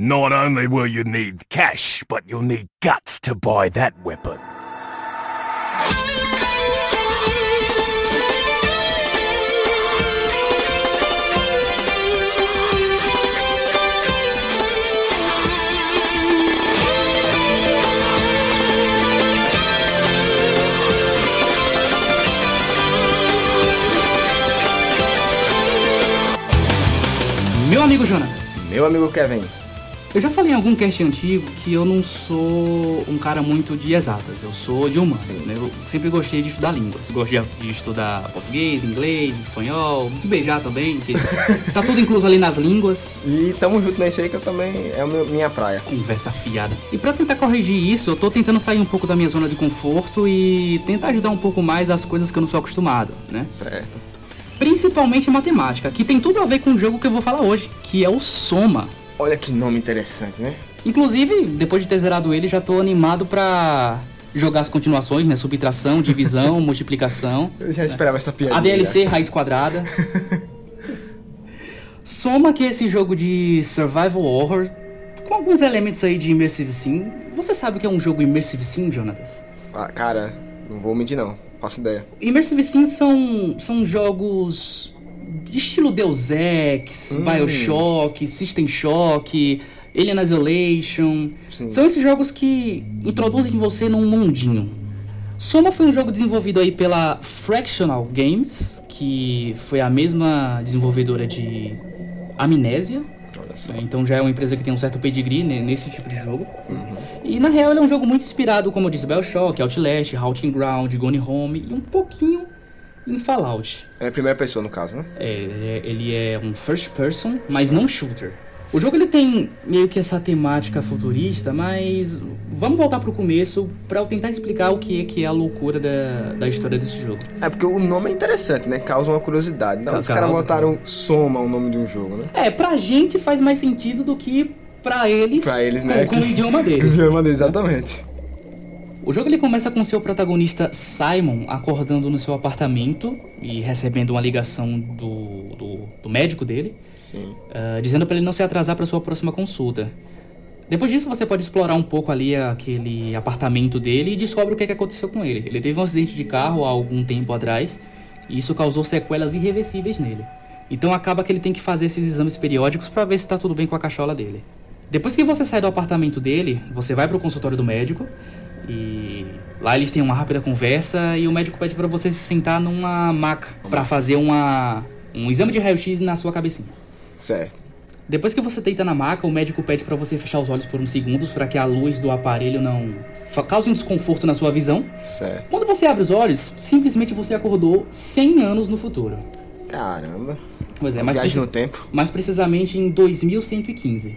Not only will you need cash, but you'll need guts to buy that weapon. Meu amigo Jonas, Meu amigo Kevin. Eu já falei em algum cast antigo que eu não sou um cara muito de exatas, eu sou de humanas, Sim. né? Eu sempre gostei de estudar línguas. Gosto de, estudar português, inglês, espanhol, de beijar também, que tá tudo incluso ali nas línguas. E tamo junto nesse aí que eu também é meu- minha praia. Conversa fiada. E pra tentar corrigir isso, eu tô tentando sair um pouco da minha zona de conforto e tentar ajudar um pouco mais as coisas que eu não sou acostumado, né? Certo. Principalmente matemática, que tem tudo a ver com o jogo que eu vou falar hoje, que é o Soma. Olha que nome interessante, né? Inclusive, depois de ter zerado ele, já tô animado pra jogar as continuações, né? Subtração, divisão, multiplicação. Eu já esperava essa piada. A DLC, raiz quadrada. Soma que esse jogo de survival horror, com alguns elementos aí de immersive sim. Você sabe o que é um jogo immersive sim, Jonatas? Ah, cara, não vou mentir não. Faço ideia. Immersive Sim são, são jogos estilo Deus Ex, Hum. Bioshock, System Shock, Alien Isolation. Sim. São esses jogos que introduzem você num mundinho. Soma foi um jogo desenvolvido aí pela Fractional Games, que foi a mesma desenvolvedora de Amnésia. Só. Então já é uma empresa que tem um certo pedigree né, nesse tipo de jogo. Uhum. E na real ele é um jogo muito inspirado, como eu disse, Bioshock, Outlast, Haunting Ground, Gone Home e um pouquinho em Fallout. É a primeira pessoa no caso, né? É, ele é um first person, mas não shooter. O jogo ele tem meio que essa temática futurista, mas vamos voltar pro começo pra eu tentar explicar o que é que é a loucura da, da história desse jogo. É porque o nome é interessante, né? Causa uma curiosidade. Não, os caras botaram Soma o nome de um jogo, né? É, pra gente faz mais sentido do que pra eles, Pra eles, com, né, com o que- idioma deles. Idioma dele, Exatamente. O jogo ele começa com seu protagonista Simon acordando no seu apartamento e recebendo uma ligação do, do, do médico dele, ah, dizendo para ele não se atrasar para sua próxima consulta. Depois disso, você pode explorar um pouco ali aquele apartamento dele e descobre o que, é que aconteceu com ele. Ele teve um acidente de carro há algum tempo atrás e isso causou sequelas irreversíveis nele. Então acaba que ele tem que fazer esses exames periódicos para ver se está tudo bem com a cachola dele. Depois que você sai do apartamento dele, você vai pro consultório do médico e lá eles têm uma rápida conversa e o médico pede para você se sentar numa maca para fazer uma um exame de raio-x na sua cabecinha. Certo. Depois que você deita na maca, o médico pede para você fechar os olhos por uns segundos para que a luz do aparelho não cause um desconforto na sua visão. Certo. Quando você abre os olhos, simplesmente você acordou 100 anos no futuro. Caramba. Pois é, mas preci- no tempo. mais precisamente em 2115.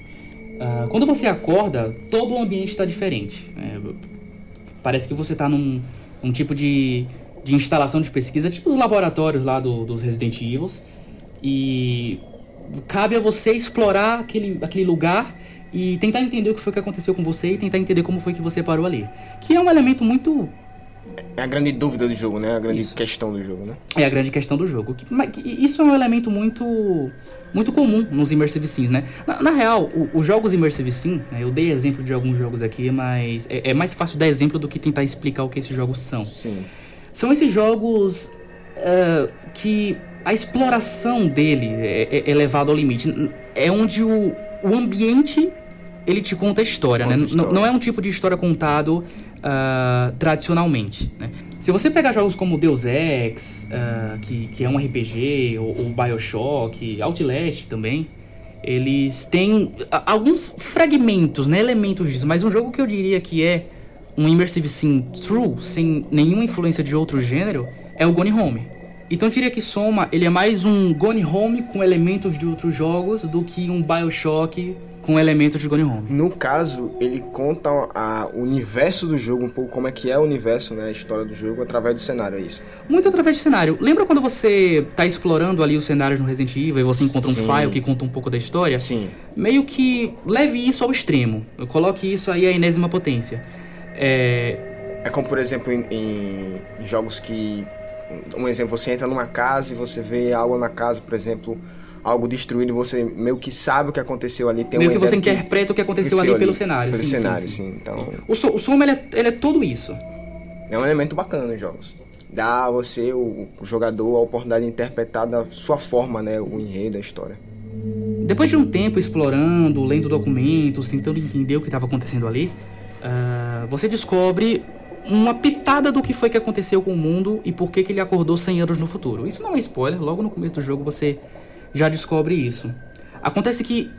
Ah, quando você acorda, todo o ambiente está diferente. É, parece que você está num, num tipo de, de instalação de pesquisa, tipo os laboratórios lá do- dos Resident Evil. E cabe a você explorar aquele, aquele lugar e tentar entender o que foi que aconteceu com você e tentar entender como foi que você parou ali. Que é um elemento muito É a grande dúvida do jogo, né? A grande Isso. questão do jogo, né? É a grande questão do jogo. Isso é um elemento muito muito comum nos Immersive Sims, né? Na, na real, os jogos Immersive Sim, né, eu dei exemplo de alguns jogos aqui, mas é, é mais fácil dar exemplo do que tentar explicar o que esses jogos são. Sim. São esses jogos ah, que a exploração dele é, é- é levado ao limite. É onde o, o ambiente ele te conta a história, Conta né? história. Não, não é um tipo de história contado ah, tradicionalmente, né? Se você pegar jogos como Deus Ex, ah, que, que é um RPG, ou, ou Bioshock, Outlast também, eles têm alguns fragmentos, né, elementos disso, mas um jogo que eu diria que é um Immersive Sim true, sem nenhuma influência de outro gênero, é o Gone Home. Então eu diria que Soma, ele é mais um Gone Home com elementos de outros jogos do que um Bioshock com elementos de Gone Home. No caso, ele conta a- o universo do jogo, um pouco como é que é o universo, né? A história do jogo, através do cenário, é isso. Muito através do cenário. Lembra quando você tá explorando ali os cenários no Resident Evil e você encontra um Sim. file que conta um pouco da história? Sim. Meio que leve isso ao extremo. Coloque isso aí à enésima potência. É, É como, por exemplo, em, em- em jogos que. Um exemplo, você entra numa casa e você vê algo na casa, por exemplo, algo destruído e você meio que sabe o que aconteceu ali. Tem meio que você interpreta o que aconteceu ali, pelo cenário. Pelo sim, cenário, sim, sim. Então, O, so, o Soma, ele é, ele é tudo isso. é um elemento bacana nos jogos. Dá a você, o, o jogador, a oportunidade de interpretar da sua forma, né? O enredo, a história. Depois de um tempo explorando, lendo documentos, tentando entender o que estava acontecendo ali, ah, você descobre uma pitada do que foi que aconteceu com o mundo e por que, que ele acordou 100 anos no futuro. Isso não é spoiler, logo no começo do jogo você já descobre isso. Acontece que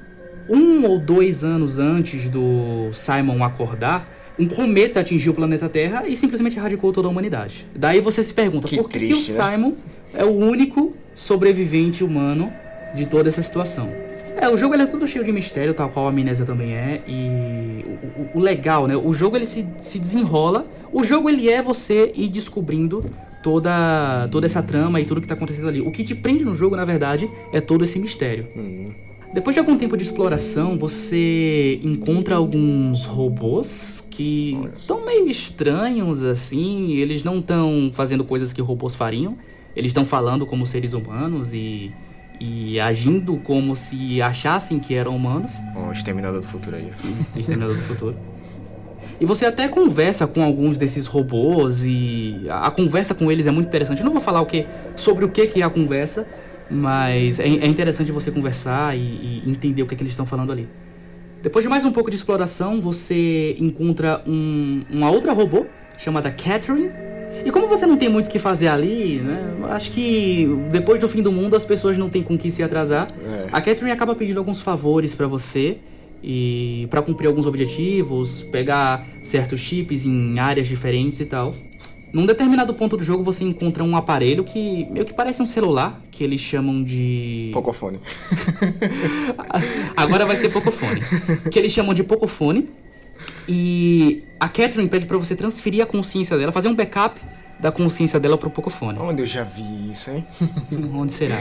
um ou dois anos antes do Simon acordar, um cometa atingiu o planeta Terra e simplesmente erradicou toda a humanidade. Daí você se pergunta Que por que, que triste, o né? Simon é o único sobrevivente humano de toda essa situação. É, o jogo ele é todo cheio de mistério, tal qual a Amnésia também é, e o, o- o legal, né? O jogo ele se, se desenrola, o jogo ele é você ir descobrindo toda, toda essa trama e tudo que tá acontecendo ali. O que te prende no jogo, na verdade, é todo esse mistério. Hum. Depois de algum tempo de exploração, você encontra alguns robôs que estão meio estranhos assim. Eles não estão fazendo coisas que robôs fariam. Eles estão falando como seres humanos e, e agindo como se achassem que eram humanos. O Exterminador do Futuro aí. Exterminador do Futuro. E você até conversa com alguns desses robôs e a, conversa com eles é muito interessante. Eu não vou falar o que sobre o que, que é a conversa, mas é, é interessante você conversar e, e entender o que, que eles estão falando ali. Depois de mais um pouco de exploração, você encontra um- uma outra robô chamada Catherine. E como você não tem muito o que fazer ali, né? Acho que depois do fim do mundo as pessoas não têm com que se atrasar. É. A Catherine acaba pedindo alguns favores pra você e para cumprir alguns objetivos, pegar certos chips em áreas diferentes e tal. Num determinado ponto do jogo você encontra um aparelho que meio que parece um celular, que eles chamam de Pocofone. Agora vai ser Pocofone. que eles chamam de Pocofone. E a Catherine pede pra você transferir a consciência dela, fazer um backup da consciência dela pro Pocofone. Onde eu já vi isso, hein? Onde será?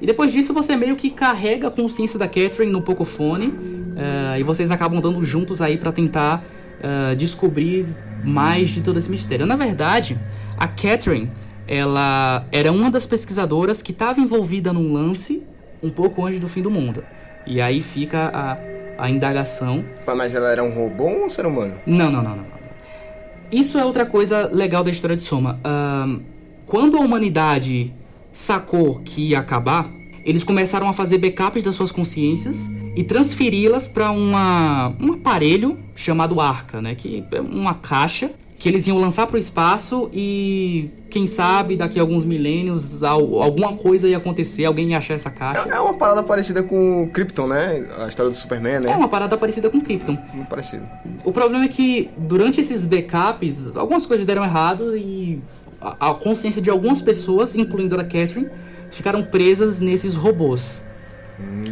E depois disso você meio que carrega a consciência da Catherine no Pocofone eh, e vocês acabam dando juntos aí pra tentar eh, descobrir mais de todo esse mistério. Na verdade, a Catherine ela era uma das pesquisadoras que estava envolvida num lance um pouco antes do fim do mundo. E aí fica a, a indagação Mas ela era um robô ou um ser humano? não, não, não, não. Isso é outra coisa legal da história de Soma. Ahn, quando a humanidade sacou que ia acabar, eles começaram a fazer backups das suas consciências e transferi-las para um aparelho chamado Arca, né? Que é uma caixa que eles iam lançar para o espaço e quem sabe daqui a alguns milênios al- alguma coisa ia acontecer, alguém ia achar essa caixa. É uma parada parecida com o Krypton, né? A história do Superman, né? É uma parada parecida com Krypton. Muito parecido. O problema é que durante esses backups, algumas coisas deram errado e a, consciência de algumas pessoas, incluindo a Catherine, ficaram presas nesses robôs.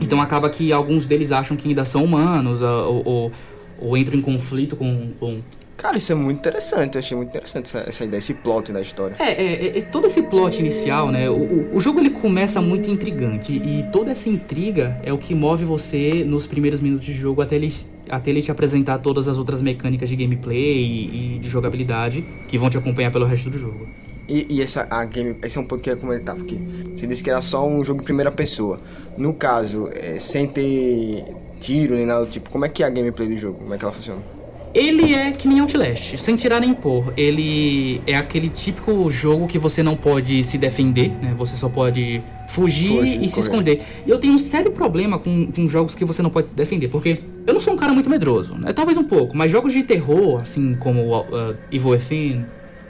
Então acaba que alguns deles acham que ainda são humanos, ou, ou, ou entram em conflito com. com... Cara, isso é muito interessante. Eu achei muito interessante essa, essa ideia, esse plot da história. É, é, é, todo esse plot inicial, né? O, o- jogo ele começa muito intrigante e toda essa intriga é o que move você nos primeiros minutos de jogo até ele, até ele te apresentar todas as outras mecânicas de gameplay e, e de jogabilidade que vão te acompanhar pelo resto do jogo. E, e essa a game, esse é um ponto que eu ia comentar, porque você disse que era só um jogo em primeira pessoa. No caso, é, sem ter tiro nem nada do tipo, como é que é a gameplay do jogo? Como é que ela funciona? Ele é que nem Outlast, sem tirar nem pôr. Ele é aquele típico jogo que você não pode se defender, né? Você só pode fugir, e se esconder. E eu tenho um sério problema com, com jogos que você não pode se defender, porque eu não sou um cara muito medroso, né? Talvez um pouco, mas jogos de terror, assim como uh, Evil Within,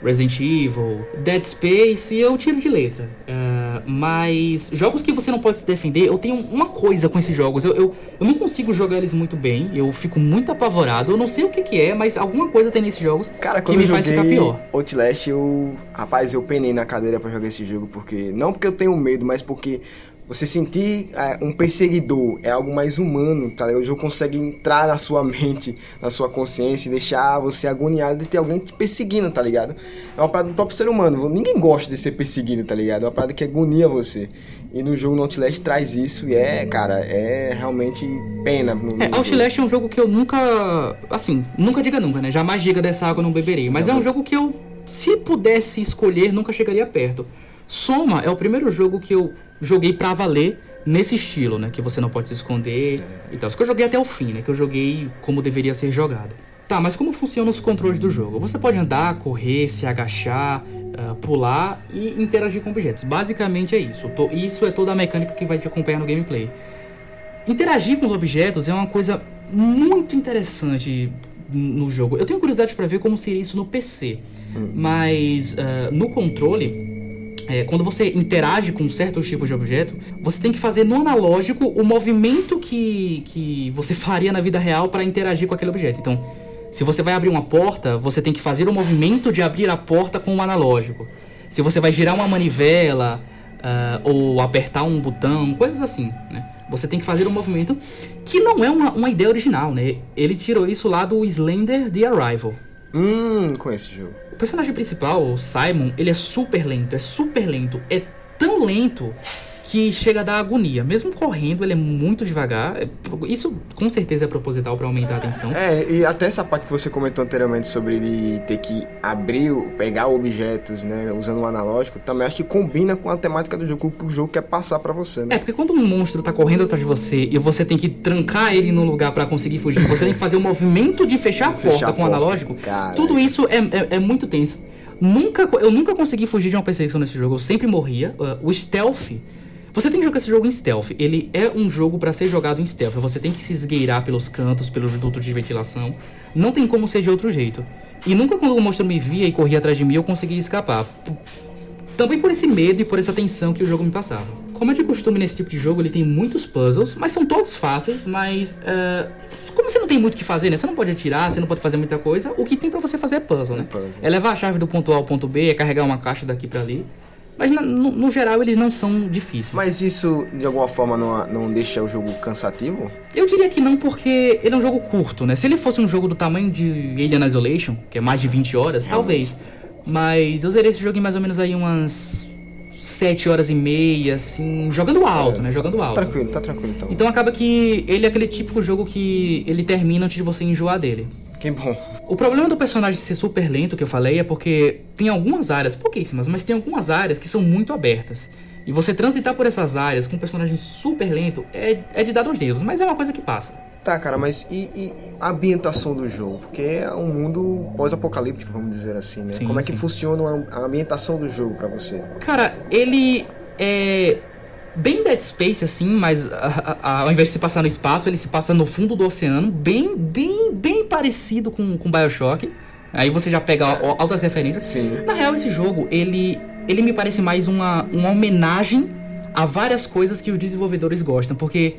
Resident Evil, Dead Space, eu tiro de letra. Uh, mas jogos que você não pode se defender, eu tenho uma coisa com esses jogos. Eu, eu, eu não consigo jogar eles muito bem, eu fico muito apavorado. Eu não sei o que, que é, mas alguma coisa tem nesses jogos Cara, que me eu faz ficar joguei pior. Outlast, eu. Rapaz, eu penei na cadeira pra jogar esse jogo, porque. Não porque eu tenho medo, mas porque você sentir é, um perseguidor é algo mais humano, tá ligado? O jogo consegue entrar na sua mente, na sua consciência e deixar você agoniado de ter alguém te perseguindo, tá ligado? É uma parada do próprio ser humano. Ninguém gosta de ser perseguido, tá ligado? É uma parada que agonia você. E no jogo no Outlast traz isso e é, cara, é realmente pena. No, no É. Outlast é um jogo que eu nunca. Assim, nunca diga nunca, né? Jamais diga dessa água eu não beberei. Mas é um jogo que eu, se pudesse escolher, nunca chegaria perto. Soma é o primeiro jogo que eu joguei pra valer nesse estilo, né? Que você não pode se esconder e tal. Isso que eu joguei até o fim, né? Que eu joguei como deveria ser jogado. Tá, mas como funcionam os controles do jogo? Você pode andar, correr, se agachar, uh, pular e interagir com objetos. Basicamente é isso. Isso é toda a mecânica que vai te acompanhar no gameplay. Interagir com os objetos é uma coisa muito interessante no jogo. Eu tenho curiosidade para ver como seria isso no PC, hum. mas uh, no controle, é, quando você interage com certos tipos de objeto, você tem que fazer no analógico o movimento que, que você faria na vida real para interagir com aquele objeto. Então, se você vai abrir uma porta, você tem que fazer o movimento de abrir a porta com o analógico. Se você vai girar uma manivela uh, ou apertar um botão, coisas assim, né? Você tem que fazer um movimento que não é uma, uma ideia original, né? Ele tirou isso lá do Slender The Arrival. Hum, conheço esse jogo. O personagem principal, o Simon, ele é super lento, é super lento, é tão lento que chega a dar agonia. Mesmo correndo, ele é muito devagar. Isso com certeza é proposital para aumentar a atenção. É, e até essa parte que você comentou anteriormente sobre ele ter que abrir, pegar objetos, né, usando o analógico, também acho que combina com a temática do jogo, que o jogo quer passar para você, né? É, porque quando um monstro tá correndo atrás de você e você tem que trancar ele no lugar para conseguir fugir, você tem que fazer o um movimento de fechar a porta fechar com o analógico, tudo isso é, é, é muito tenso. Nunca, eu nunca consegui fugir de uma perseguição nesse jogo, eu sempre morria. Uh, o stealth você tem que jogar esse jogo em stealth. Ele é um jogo para ser jogado em stealth. Você tem que se esgueirar pelos cantos, pelos dutos de ventilação. Não tem como ser de outro jeito. E nunca quando o monstro me via e corria atrás de mim, eu conseguia escapar. Também por esse medo e por essa tensão que o jogo me passava. Como é de costume nesse tipo de jogo, ele tem muitos puzzles, mas são todos fáceis, mas. Uh, como você não tem muito o que fazer, né? Você não pode atirar, você não pode fazer muita coisa, o que tem para você fazer é puzzle, né? É, puzzle. é levar a chave do ponto A ao ponto B, é carregar uma caixa daqui para ali. Mas no, no, geral eles não são difíceis. Mas isso de alguma forma não, não deixa o jogo cansativo? Eu diria que não, porque ele é um jogo curto, né? Se ele fosse um jogo do tamanho de Alien Isolation, que é mais de 20 horas, talvez. Mas eu zerei esse jogo em mais ou menos aí umas 7 horas e meia, assim, jogando alto, é, né? Jogando alto. Tá tranquilo, tá tranquilo então. Então acaba que ele é aquele típico jogo que ele termina antes de você enjoar dele. Que bom. O problema do personagem ser super lento, que eu falei, é porque tem algumas áreas, pouquíssimas, mas tem algumas áreas que são muito abertas. E você transitar por essas áreas com um personagem super lento é, é de dar uns nervos, mas é uma coisa que passa. Tá, cara, mas e, e a ambientação do jogo? Porque é um mundo pós-apocalíptico, vamos dizer assim, né? Sim, Como é que funciona a ambientação do jogo para você? Cara, ele é bem Dead Space, assim, mas a, a, ao invés de se passar no espaço, ele se passa no fundo do oceano, bem, bem, bem parecido com, com Bioshock. Aí você já pega altas referências. Sim. Na real, esse jogo, ele, ele me parece mais uma, uma homenagem a várias coisas que os desenvolvedores gostam, porque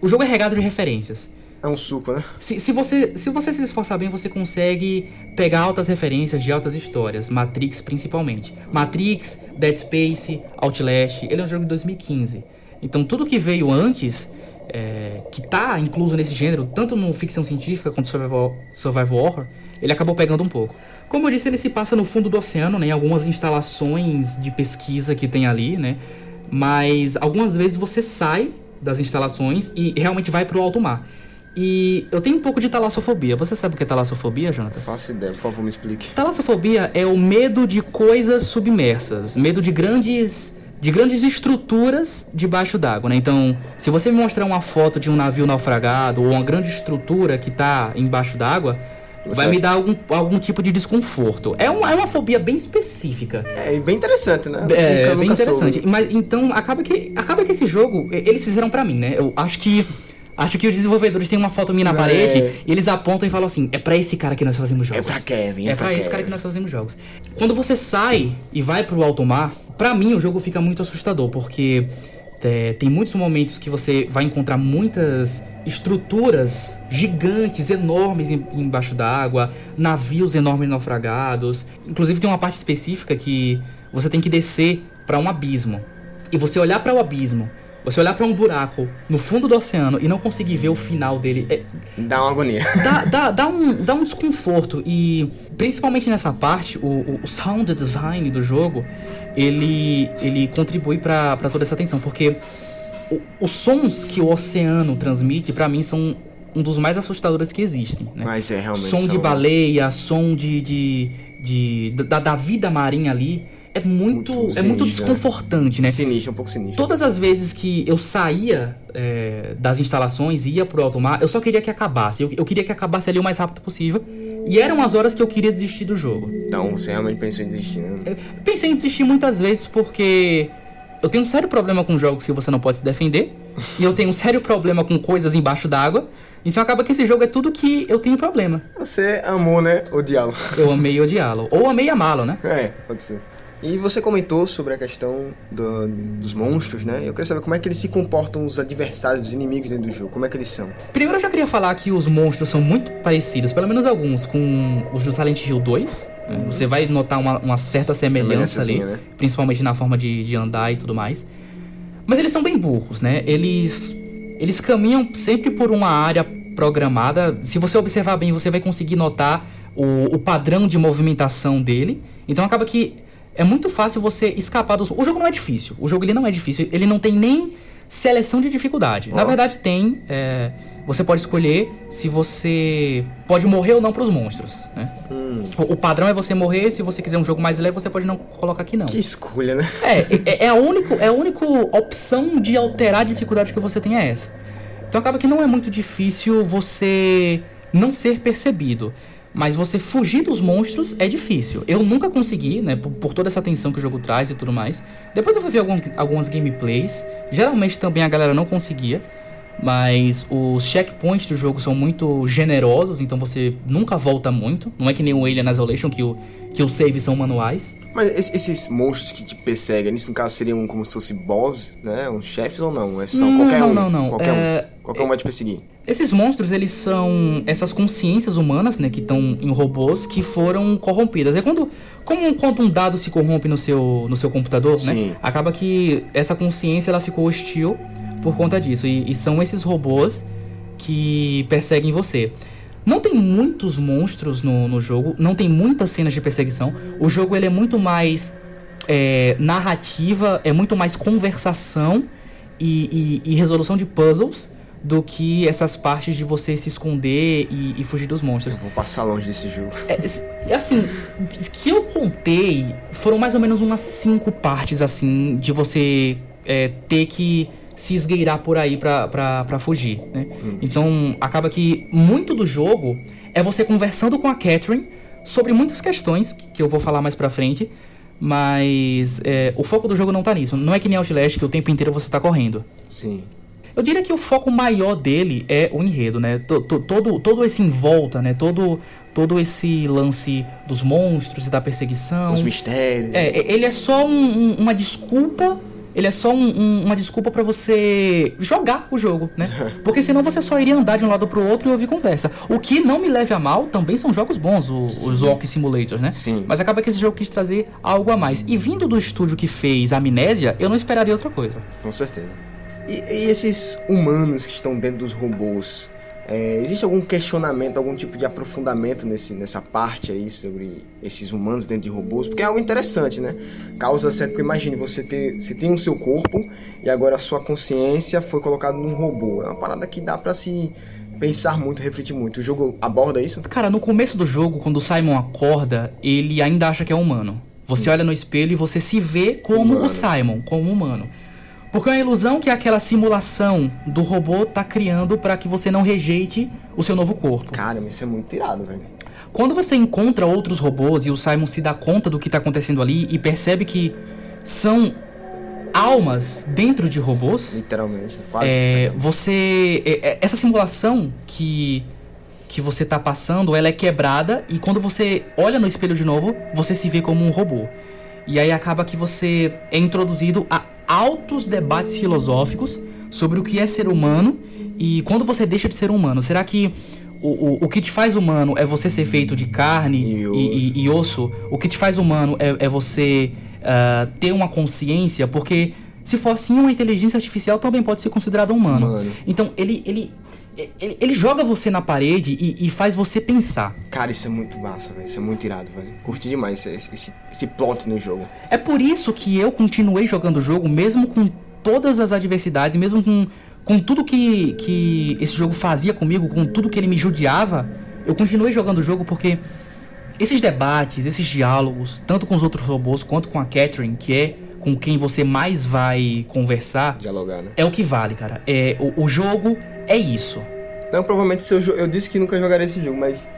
o jogo é regado de referências. É um suco, né? Se, se, você, se você se esforçar bem, você consegue pegar altas referências de altas histórias, Matrix principalmente. Matrix, Dead Space, Outlast, ele é um jogo de 2015. Então tudo que veio antes, é, que tá incluso nesse gênero, tanto no ficção científica quanto survival, survival horror, ele acabou pegando um pouco. Como eu disse, ele se passa no fundo do oceano, né, em algumas instalações de pesquisa que tem ali, né? Mas algumas vezes você sai das instalações e realmente vai para o alto mar. E eu tenho um pouco de talassofobia. Você sabe o que é talassofobia, Jonathan? Faço ideia, por favor, me explique. Talassofobia é o medo de coisas submersas, medo de grandes de grandes estruturas debaixo d'água, né? Então, se você me mostrar uma foto de um navio naufragado ou uma grande estrutura que está embaixo d'água, você... vai me dar algum, algum tipo de desconforto. É uma, é uma fobia bem específica. É bem interessante, né? É, bem interessante. Soube. Mas então acaba que acaba que esse jogo eles fizeram para mim, né? Eu acho que Acho que os desenvolvedores têm uma foto minha na é. parede e eles apontam e falam assim: é para esse cara que nós fazemos jogos. É pra Kevin. É, é pra, pra esse cara que nós fazemos jogos. Quando você sai e vai pro alto mar, pra mim o jogo fica muito assustador, porque é, tem muitos momentos que você vai encontrar muitas estruturas gigantes, enormes em, embaixo d'água, navios enormes naufragados. Inclusive tem uma parte específica que você tem que descer para um abismo. E você olhar para o abismo você olhar para um buraco no fundo do oceano e não conseguir ver o final dele. É, dá uma agonia. Dá, dá, dá, um, dá um desconforto. E principalmente nessa parte, o, o sound design do jogo ele, ele contribui para toda essa tensão. Porque o, os sons que o oceano transmite, para mim, são um dos mais assustadores que existem. Né? Mas é realmente. Som são... de baleia, som de, de, de, da, da vida marinha ali é muito, Muito é muito sinistro, desconfortante, né? Sinistro, um pouco sinistro. Todas as vezes que eu saía é, das instalações e ia pro alto mar, eu só queria que acabasse. Eu, eu queria que acabasse ali o mais rápido possível. E eram as horas que eu queria desistir do jogo. Então, você realmente pensou em desistir, né? Eu pensei em desistir muitas vezes porque eu tenho um sério problema com jogos que você não pode se defender. e eu tenho um sério problema com coisas embaixo d'água. Então acaba que esse jogo é tudo que eu tenho problema. Você amou, né? Odiá-lo. Eu amei odiá-lo. Ou amei amá-lo, né? É, pode ser. E você comentou sobre a questão do- dos monstros, né? Eu queria saber como é que eles se comportam, os adversários, os inimigos dentro do jogo. Como é que eles são? Primeiro eu já queria falar que os monstros são muito parecidos, pelo menos alguns, com os do Silent Hill 2. né? Você vai notar uma, uma certa semelhança ali, né? principalmente na forma de, de andar e tudo mais. Mas eles são bem burros, né? Eles, eles caminham sempre por uma área programada. Se você observar bem, você vai conseguir notar o, o padrão de movimentação dele. Então acaba que é muito fácil você escapar dos. O jogo não é difícil. O jogo ele não é difícil. Ele não tem nem seleção de dificuldade. Na Ó. verdade, tem. é, você pode escolher se você pode morrer ou não pros monstros. né? Hum, O, o padrão é você morrer. Se você quiser um jogo mais leve, você pode não colocar aqui não. que escolha, né? É, é, é a único, é a única opção de alterar a dificuldade que você tem é essa. Então acaba que não é muito difícil você não ser percebido. Mas você fugir dos monstros é difícil. Eu nunca consegui, né? Por, por toda essa tensão que o jogo traz e tudo mais. Depois eu fui ver algum- algumas gameplays. Geralmente também a galera não conseguia. Mas os checkpoints do jogo são muito generosos, então você nunca volta muito. Não é que nem o Alien Isolation, que, o, que os saves são manuais. Mas es- esses monstros que te perseguem, no caso seriam como se fosse boss, né? Uns chefes ou não? É só Não, qualquer não, um? não, não. Qualquer É, um. Qualquer um vai te perseguir. Esses monstros, eles são essas consciências humanas, né, que estão em robôs que foram corrompidas. É quando, como quando um dado se corrompe no seu, no seu computador, né, Sim. acaba que essa consciência ela ficou hostil por conta disso. E, e são esses robôs que perseguem você. Não tem muitos monstros no, no jogo, não tem muitas cenas de perseguição. O jogo ele é muito mais é, narrativa, é muito mais conversação e, e- e resolução de puzzles do que essas partes de você se esconder e, e fugir dos Eu monstros. vou passar longe desse jogo. É, é assim, que eu contei foram mais ou menos umas cinco partes assim de você é, ter que se esgueirar por aí pra fugir, né? Então acaba que muito do jogo é você conversando com a Catherine sobre muitas questões que eu vou falar mais pra frente, mas é, o foco do jogo não tá nisso. Não é que nem Outlast que o tempo inteiro você tá correndo. Sim. Eu diria que o foco maior dele é o enredo, né? To- to- Todo, todo esse em volta, né? Todo, todo esse lance dos monstros e da perseguição. Os mistérios. É, é- ele é só um- um- uma desculpa. Ele é só um- um- uma desculpa pra você jogar o jogo, né? Porque senão você só iria andar de um lado pro outro e ouvir conversa. O que não me leve a mal, também são jogos bons, o- os Walk Simulators, né? Sim. Mas acaba que esse jogo quis trazer algo a mais. E vindo do estúdio que fez Amnésia, eu não esperaria outra coisa. Com certeza. E, e esses humanos que estão dentro dos robôs? É, existe algum questionamento, algum tipo de aprofundamento nesse, nessa parte aí sobre esses humanos dentro de robôs? Porque é algo interessante, né? Causa certo, porque imagine, você, ter, você tem o seu corpo e agora a sua consciência foi colocada num robô. É uma parada que dá pra se pensar muito, refletir muito. O jogo aborda isso? Cara, no começo do jogo, quando o Simon acorda, ele ainda acha que é humano. Você olha no espelho e você se vê como Humano. o Simon, como humano. Porque é uma ilusão que aquela simulação do robô tá criando pra que você não rejeite o seu novo corpo. Cara, isso é muito irado, velho. Quando você encontra outros robôs e o Simon se dá conta do que tá acontecendo ali e percebe que são almas dentro de robôs, Literalmente, quase. é, você. é, é, essa simulação que. que você tá passando, ela é quebrada e quando você olha no espelho de novo, você se vê como um robô. E aí acaba que você é introduzido a altos debates filosóficos sobre o que é ser humano e quando você deixa de ser humano. Será que o, o, o que te faz humano é você ser feito de carne E e, e- e osso? O que te faz humano é, é você ah, ter uma consciência? Porque se for assim, uma inteligência artificial também pode ser considerada humano. Mano. Então ele, ele, ele, ele joga você na parede e, e faz você pensar. Cara, isso é muito massa, velho. Isso é muito irado, velho. Curti demais esse, esse, esse plot no jogo. É por isso que eu continuei jogando o jogo, mesmo com todas as adversidades, mesmo com, com tudo que, que esse jogo fazia comigo, com tudo que ele me judiava. Eu continuei jogando o jogo porque esses debates, esses diálogos, tanto com os outros robôs quanto com a Catherine, que é com quem você mais vai conversar, Dialogar, né? é o que vale, cara. É, o, o jogo é isso. Não, provavelmente se eu, eu disse que nunca jogaria esse jogo, mas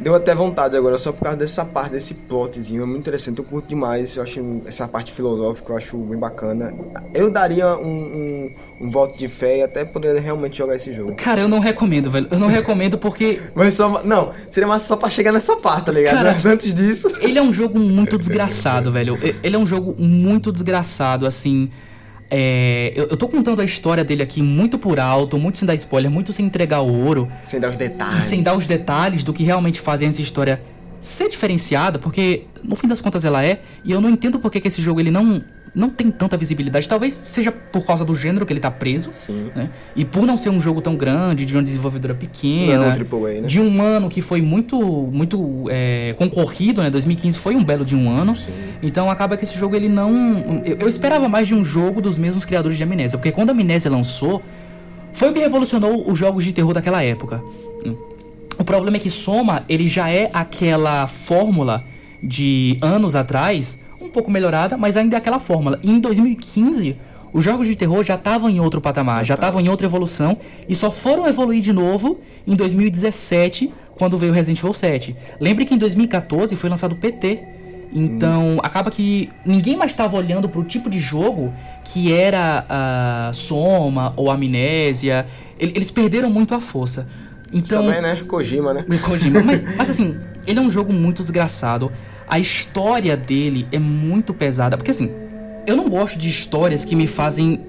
deu até vontade agora, só por causa dessa parte, desse plotzinho. É muito interessante, eu curto demais. Eu acho essa parte filosófica, eu acho bem bacana. Eu daria um, um, um voto de fé e até poderia realmente jogar esse jogo. Cara, eu não recomendo, velho. Eu não recomendo porque Mas só. Não, seria massa só pra chegar nessa parte, tá ligado? Cara, Antes disso. ele é um jogo muito desgraçado, velho. E- Ele é um jogo muito desgraçado, assim. É, eu, eu tô contando a história dele aqui muito por alto, muito sem dar spoiler, muito sem entregar o ouro. Sem dar os E detalhes. sem dar os detalhes do que realmente fazem essa história ser diferenciada, porque no fim das contas ela é, e eu não entendo por que que esse jogo ele não, não tem tanta visibilidade. Talvez seja por causa do gênero que ele tá preso, Sim. né? E por não ser um jogo tão grande, de uma desenvolvedora pequena. Não, AAA, né? De um ano que foi muito muito é, concorrido, né? 2015 foi um belo de um ano. Sim. Então acaba que esse jogo ele não. Eu, eu esperava mais de um jogo dos mesmos criadores de Amnésia, porque quando a Amnésia lançou, foi o que revolucionou os jogos de terror daquela época. O problema é que Soma, ele já é aquela fórmula de anos atrás, pouco melhorada, mas ainda é aquela fórmula. E em 2015, os jogos de terror já estavam em outro patamar, já estavam em outra evolução, e só foram evoluir de novo em 2017, quando veio Resident Evil 7. Lembre que em 2014 foi lançado o PT. Então, acaba que ninguém mais estava olhando para o tipo de jogo que era a Soma ou Amnésia. Ele- Eles perderam muito a força. Então, Também, né? Kojima, né? Kojima. mas, mas assim, ele é um jogo muito desgraçado. A história dele é muito pesada. Porque assim, eu não gosto de histórias que me fazem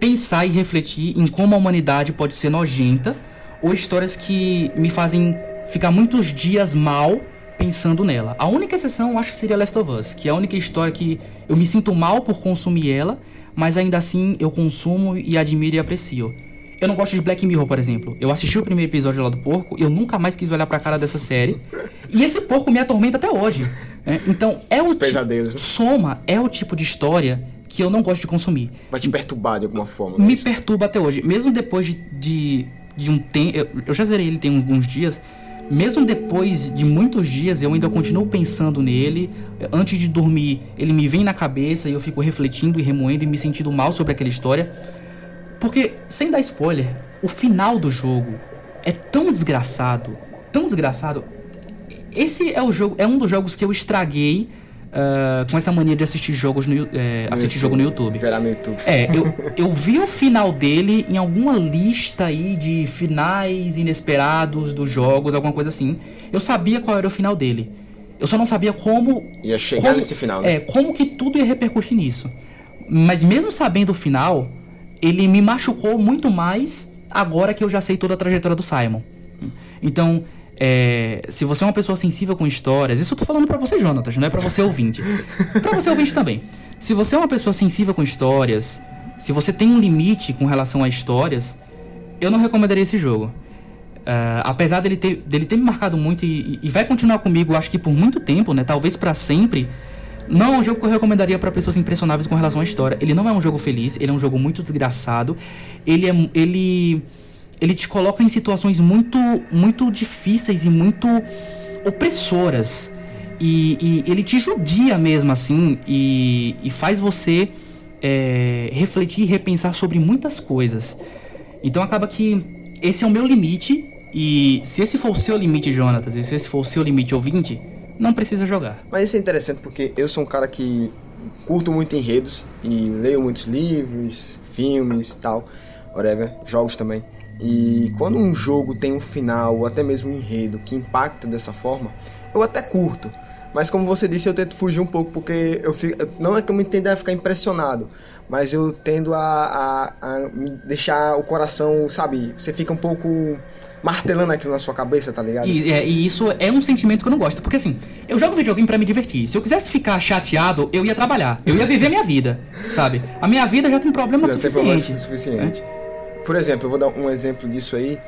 pensar e refletir em como a humanidade pode ser nojenta. Ou histórias que me fazem ficar muitos dias mal pensando nela. A única exceção eu acho que seria Last of Us, que é a única história que eu me sinto mal por consumir ela, mas ainda assim eu consumo e admiro e aprecio. Eu não gosto de Black Mirror, por exemplo. Eu assisti o primeiro episódio lá do porco e eu nunca mais quis olhar pra cara dessa série. E esse porco me atormenta até hoje. né? Então, é o Os pesadelos, né? Soma é o tipo de história que eu não gosto de consumir. Vai te perturbar de alguma forma. né? Me Isso. perturba até hoje. Mesmo depois de, de, de um tempo. Eu, eu já zerei ele tem alguns dias. Mesmo depois de muitos dias, eu ainda continuo pensando nele. Antes de dormir, ele me vem na cabeça e eu fico refletindo e remoendo e me sentindo mal sobre aquela história. Porque, sem dar spoiler, o final do jogo é tão desgraçado, tão desgraçado. Esse é o jogo, é um dos jogos que eu estraguei ah, com essa mania de assistir jogos no, é, No assistir jogo no YouTube. Zerar no YouTube. É, eu, eu vi o final dele em alguma lista aí de finais inesperados dos jogos, alguma coisa assim. Eu sabia qual era o final dele. Eu só não sabia como. Ia chegar como- nesse final, né? É, como que tudo ia repercutir nisso. Mas mesmo sabendo o final, ele me machucou muito mais agora que eu já sei toda a trajetória do Simon. Então, é, se você é uma pessoa sensível com histórias, isso eu tô falando pra você, Jonatas, não é pra você ouvinte. pra você ouvinte também. Se você é uma pessoa sensível com histórias, se você tem um limite com relação a histórias, eu não recomendaria esse jogo. Ah, apesar dele ter, dele ter me marcado muito e, e vai continuar comigo, acho que por muito tempo, né? Talvez pra sempre. Não é um jogo que eu recomendaria pra pessoas impressionáveis com relação à história. Ele não é um jogo feliz, ele é um jogo muito desgraçado. Ele é ele ele te coloca em situações muito muito difíceis e muito opressoras. E, e ele te judia mesmo assim e, e faz você é, refletir e repensar sobre muitas coisas. Então acaba que esse é o meu limite. E se esse for o seu limite, Jonatas, e se esse for o seu limite ouvinte, não precisa jogar. Mas isso é interessante porque eu sou um cara que curto muito enredos e leio muitos livros, filmes tal, whatever, jogos também. E quando um jogo tem um final ou até mesmo um enredo que impacta dessa forma, eu até curto. Mas como você disse, eu tento fugir um pouco porque eu fico, não é que eu me tendo a ficar impressionado, mas eu tendo a, a, a deixar o coração, sabe? Você fica um pouco martelando aquilo na sua cabeça, tá ligado? E, é, e isso é um sentimento que eu não gosto. Porque assim, eu jogo videogame pra me divertir. Se eu quisesse ficar chateado, eu ia trabalhar. Eu ia viver minha vida, sabe? A minha vida já tem problema Já tem problema suficiente. suficiente. Por exemplo, eu vou dar um exemplo disso aí,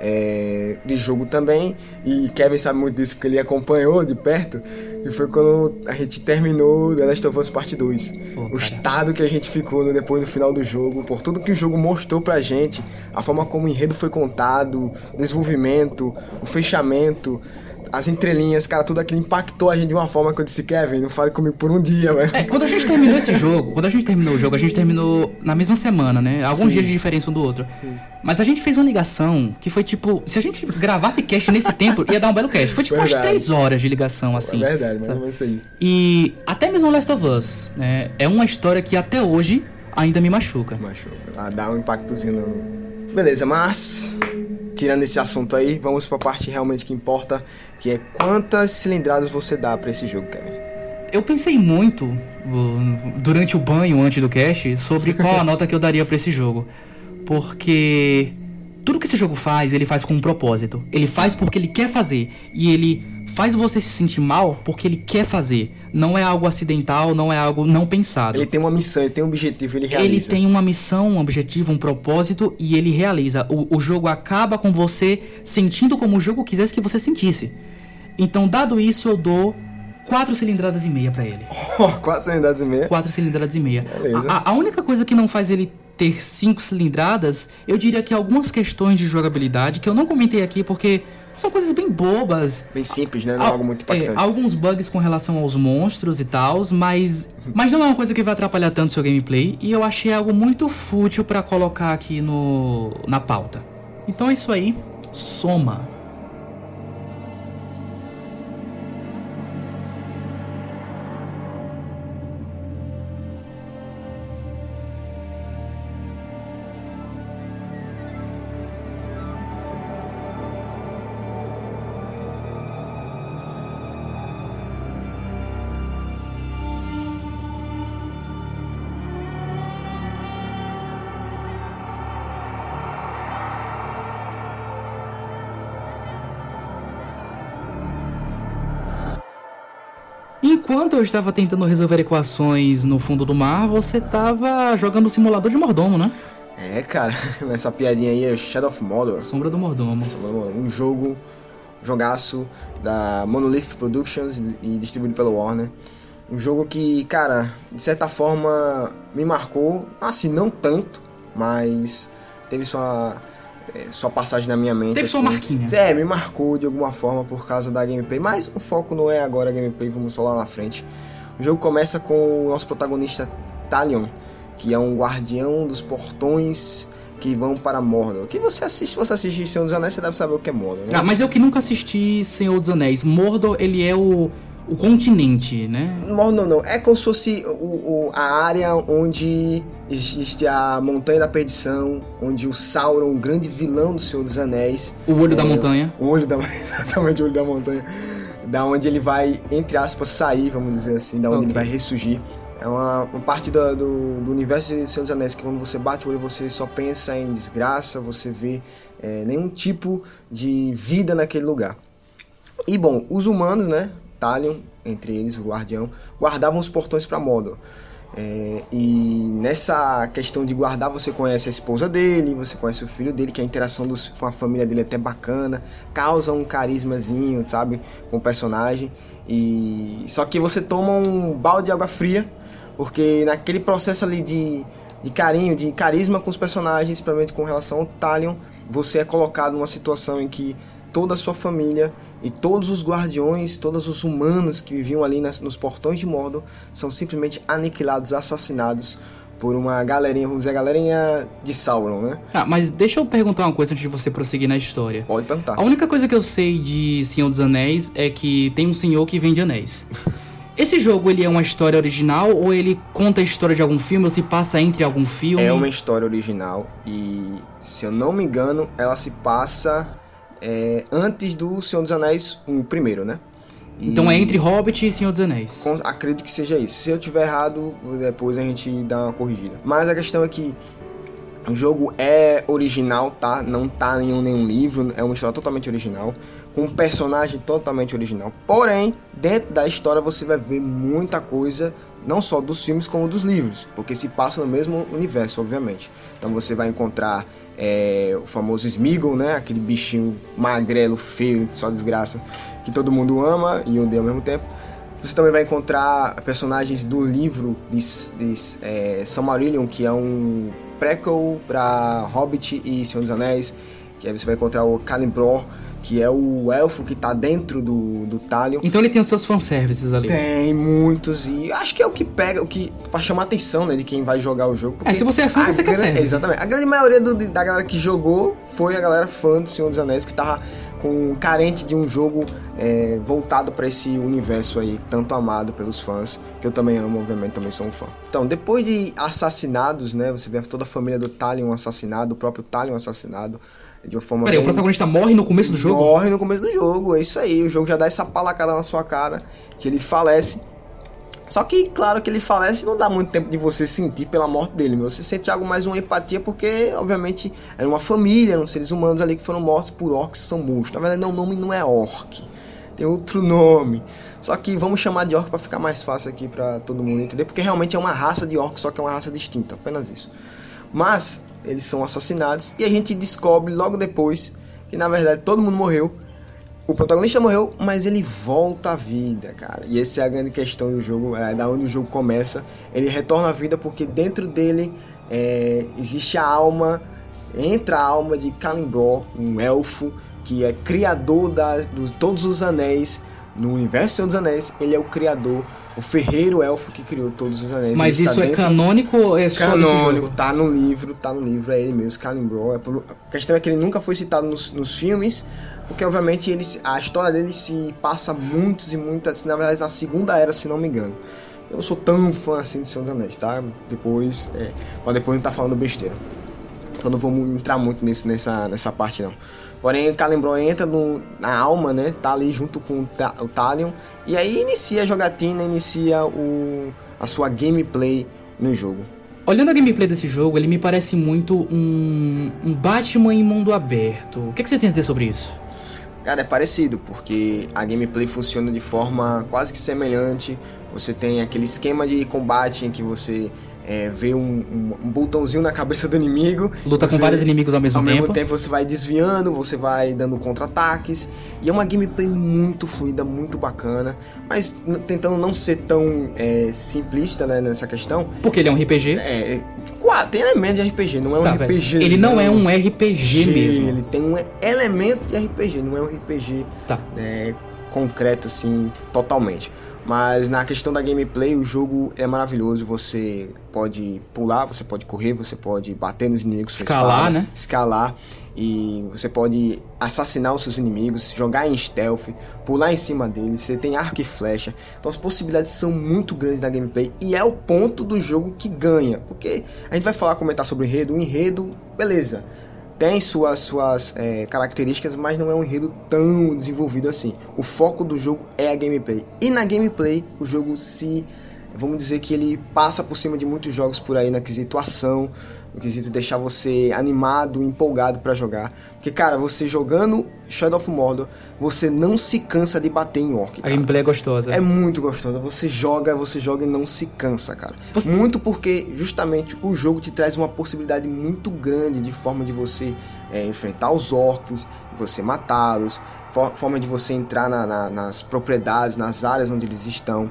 é, de jogo também, e Kevin sabe muito disso porque ele acompanhou de perto, e foi quando a gente terminou The Last of Us Part 2. Pô, o cara. estado que a gente ficou depois no final do jogo, por tudo que o jogo mostrou pra gente, a forma como o enredo foi contado, desenvolvimento, o fechamento, as entrelinhas, cara, tudo aquilo impactou a gente de uma forma que eu disse, Kevin, não fale comigo por um dia, velho. É, quando a gente terminou esse jogo, quando a gente terminou o jogo, a gente terminou na mesma semana, né? Alguns Sim. dias de diferença um do outro. Mas a gente fez uma ligação que foi tipo, se a gente gravasse cast nesse tempo, ia dar um belo cast. Foi tipo umas Verdade. três horas de ligação, assim. é verdade, mas é isso aí. E até mesmo Last of Us, né? É uma história que até hoje ainda me machuca. Macho, ah, dá um impactozinho no... Beleza, mas... Tirando esse assunto aí, vamos pra parte realmente que importa, que é quantas cilindradas você dá pra esse jogo, Kevin. Eu pensei muito durante o banho antes do cast sobre qual a nota que eu daria pra esse jogo. Porque tudo que esse jogo faz, ele faz com um propósito. Ele faz porque ele quer fazer. E ele faz você se sentir mal porque ele quer fazer. Não é algo acidental, não é algo não pensado. Ele tem uma missão, ele tem um objetivo, ele Ele realiza. tem uma missão, um objetivo, um propósito e ele realiza. O, o jogo acaba com você sentindo como o jogo quisesse que você sentisse. Então, dado isso, eu dou quatro cilindradas e meia pra ele. Ó, quatro cilindradas e meia. Quatro cilindradas e meia. Beleza. A, a única coisa que não faz ele ter cinco cilindradas, eu diria que algumas questões de jogabilidade que eu não comentei aqui porque são coisas bem bobas. Bem simples, né? Não é Al- algo muito é, impactante. alguns bugs com relação aos monstros e tal, mas, mas não é uma coisa que vai atrapalhar tanto seu gameplay e eu achei algo muito fútil pra colocar aqui no na pauta. Então é isso aí, soma. Enquanto eu estava tentando resolver equações no fundo do mar, você estava jogando o simulador de mordomo, né? É, cara, nessa piadinha aí é Shadow of Mordor. Sombra do mordomo. Um jogo, jogaço da Monolith Productions e distribuído pela Warner. Um jogo que, cara, de certa forma me marcou, assim, não tanto, mas teve sua, eh, sua passagem na minha mente. Teve sua assim. marquinha. É, me marcou de alguma forma por causa da gameplay, mas o foco não é agora a gameplay, vamos falar lá na frente. O jogo começa com o nosso protagonista Talion, que é um guardião dos portões que vão para Mordor. Que você assiste, se você assistir Senhor dos Anéis, você deve saber o que é Mordor, né? Ah, mas eu que nunca assisti Senhor dos Anéis. Mordor, ele é o, o continente, né? Mordor não, é como se fosse o, o- a área onde existe a Montanha da Perdição, onde o Sauron, o grande vilão do Senhor dos Anéis, O olho da É, montanha. o olho da exatamente o olho da montanha, da onde ele vai, entre aspas, sair, vamos dizer assim, da onde Ok. ele vai ressurgir. É uma, uma parte da- do, do universo de Senhor dos Anéis que quando você bate o olho você só pensa em desgraça, você vê é, nenhum tipo de vida naquele lugar. E bom, os humanos, né, Talion, entre eles, o guardião, guardavam os portões para Mordor. É, e nessa questão de guardar, você conhece a esposa dele, você conhece o filho dele, que a interação dos- com a família dele é até bacana, causa um carismazinho, sabe, com o personagem. E só que você toma um balde de água fria, porque naquele processo ali de, de carinho, de carisma com os personagens, principalmente com relação ao Talion, você é colocado numa situação em que toda a sua família e todos os guardiões, todos os humanos que viviam ali nas- nos portões de Mordor são simplesmente aniquilados, assassinados por uma galerinha, vamos dizer, a galerinha de Sauron, né? Ah, mas deixa eu perguntar uma coisa antes de você prosseguir na história. Pode perguntar. A única coisa que eu sei de Senhor dos Anéis é que tem um senhor que vende anéis. Esse jogo, ele é uma história original ou ele conta a história de algum filme ou se passa entre algum filme? É uma história original e, se eu não me engano, ela se passa é, antes do Senhor dos Anéis, o primeiro, né? E- Então é entre Hobbit e Senhor dos Anéis. Com- acredito que seja isso. Se eu tiver errado, depois a gente dá uma corrigida. Mas a questão é que o jogo é original, tá? Não tá em nenhum livro, é uma história totalmente original, com um personagem totalmente original. Porém, dentro da história você vai ver muita coisa, não só dos filmes como dos livros, porque se passa no mesmo universo, obviamente. Então você vai encontrar é, o famoso Smeagol, né? Aquele bichinho magrelo, feio, só desgraça, que todo mundo ama e odeia ao mesmo tempo. Você também vai encontrar personagens do livro de, de é, que é um prequel para Hobbit e Senhor dos Anéis. Que aí você vai encontrar o Celebrimbor, que é o elfo que tá dentro do, do Talion. Então ele tem os seus fanservices ali. Tem muitos, e acho que é o que pega, o que. pra chamar a atenção, né, de quem vai jogar o jogo. É, se você é fã, você quer ser. Exatamente. A grande maioria do- da galera que jogou foi a galera fã do Senhor dos Anéis, que tava com, carente de um jogo é, voltado pra esse universo aí, tanto amado pelos fãs, que eu também amo, obviamente, também sou um fã. Então, depois de assassinados, né, você vê toda a família do Talion assassinado, o próprio Talion assassinado, de uma forma Peraí, o bem- protagonista morre no começo do jogo? Morre no começo do jogo, é isso aí. O jogo já dá essa palacada na sua cara, que ele falece. Só que, claro que ele falece não dá muito tempo de você sentir pela morte dele. meu. Você sente algo mais uma empatia, porque, obviamente, era uma família, eram seres humanos ali que foram mortos por orcs são monstros. Na verdade, não, o nome não é orc. Tem outro nome. Só que vamos chamar de orc pra ficar mais fácil aqui pra todo mundo entender, porque realmente é uma raça de orcs, só que é uma raça distinta, apenas isso. Mas eles são assassinados e a gente descobre logo depois que na verdade todo mundo morreu. O protagonista morreu, mas ele volta à vida, cara. E essa é a grande questão do jogo, é da onde o jogo começa. Ele retorna à vida porque dentro dele é, existe a alma, entra a alma de Kalimdor, um elfo que é criador das, dos todos os anéis no universo Senhor dos Anéis. Ele é o criador, o ferreiro elfo que criou todos os anéis. Mas está isso é canônico ou é só canônico, tá no livro, tá no livro, é ele mesmo, Calimbro. É por- a questão é que ele nunca foi citado nos, nos filmes, porque obviamente ele, se- a história dele se passa muitos e muitas, na verdade na segunda era, se não me engano. Eu não sou tão fã assim de Senhor dos Anéis, tá? Depois, é, mas depois gente tá falando besteira. Então não vamos entrar muito nesse, nessa, nessa parte não. Porém, o Calimbro entra no- na alma, né? Tá ali junto com o, o Talion. E aí inicia a jogatina, inicia o, a sua gameplay no jogo. Olhando a gameplay desse jogo, ele me parece muito um, um Batman em mundo aberto. O que, que você dizer sobre isso? Cara, é parecido, porque a gameplay funciona de forma quase que semelhante. Você tem aquele esquema de combate em que você é, vê um, um- um botãozinho na cabeça do inimigo. Luta com você- vários inimigos ao mesmo Ao tempo. mesmo tempo você vai desviando, você vai dando contra-ataques. E é uma gameplay muito fluida, muito bacana. Mas tentando não ser tão é, simplista né, nessa questão. Porque ele é um RPG. É, qua- tem elementos de RPG, não é um Tá. RPG. Ele não é um RPG mesmo. Ele tem um elemento de RPG, não é um RPG Tá. né, concreto assim, totalmente. Mas na questão da gameplay, o jogo é maravilhoso. Você pode pular, você pode correr, você pode bater nos inimigos, Escalar, espada, né? Escalar. E você pode assassinar os seus inimigos, jogar em stealth, pular em cima deles. Você tem arco e flecha. Então as possibilidades são muito grandes na gameplay. E é o ponto do jogo que ganha. Porque a gente vai falar, comentar sobre o enredo. O enredo, beleza tem suas, suas é, características, mas não é um enredo tão desenvolvido assim. O foco do jogo é a gameplay. E na gameplay, o jogo se. Vamos dizer que ele passa por cima de muitos jogos por aí na quesito ação, no quesito deixar você animado, empolgado pra jogar. Porque, cara, você jogando Shadow of Mordor, você não se cansa de bater em orc. A cara. gameplay é gostosa. É muito gostoso. Você joga, você joga e não se cansa, cara. Você- Muito porque justamente o jogo te traz uma possibilidade muito grande de forma de você é, enfrentar os orcs, de você matá-los, for- forma de você entrar na- na- nas propriedades, nas áreas onde eles estão.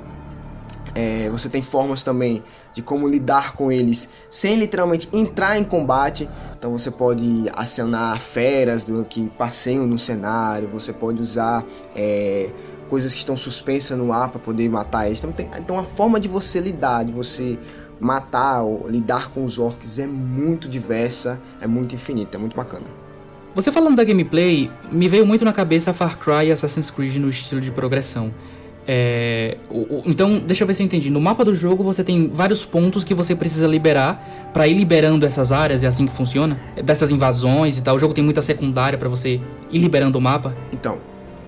É, você tem formas também de como lidar com eles sem literalmente entrar em combate. Então você pode acionar feras do, que passeiam no cenário, você pode usar é, coisas que estão suspensas no ar para poder matar eles. Então, tem- então a forma de você lidar, de você matar ou lidar com os orcs é muito diversa, é muito infinita, é muito bacana. Você falando da gameplay, me veio muito na cabeça Far Cry e Assassin's Creed no estilo de progressão. É, então, deixa eu ver se eu entendi. No mapa do jogo você tem vários pontos que você precisa liberar pra ir liberando essas áreas, é assim que funciona? Dessas invasões e tal. O jogo tem muita secundária pra você ir liberando o mapa. Então,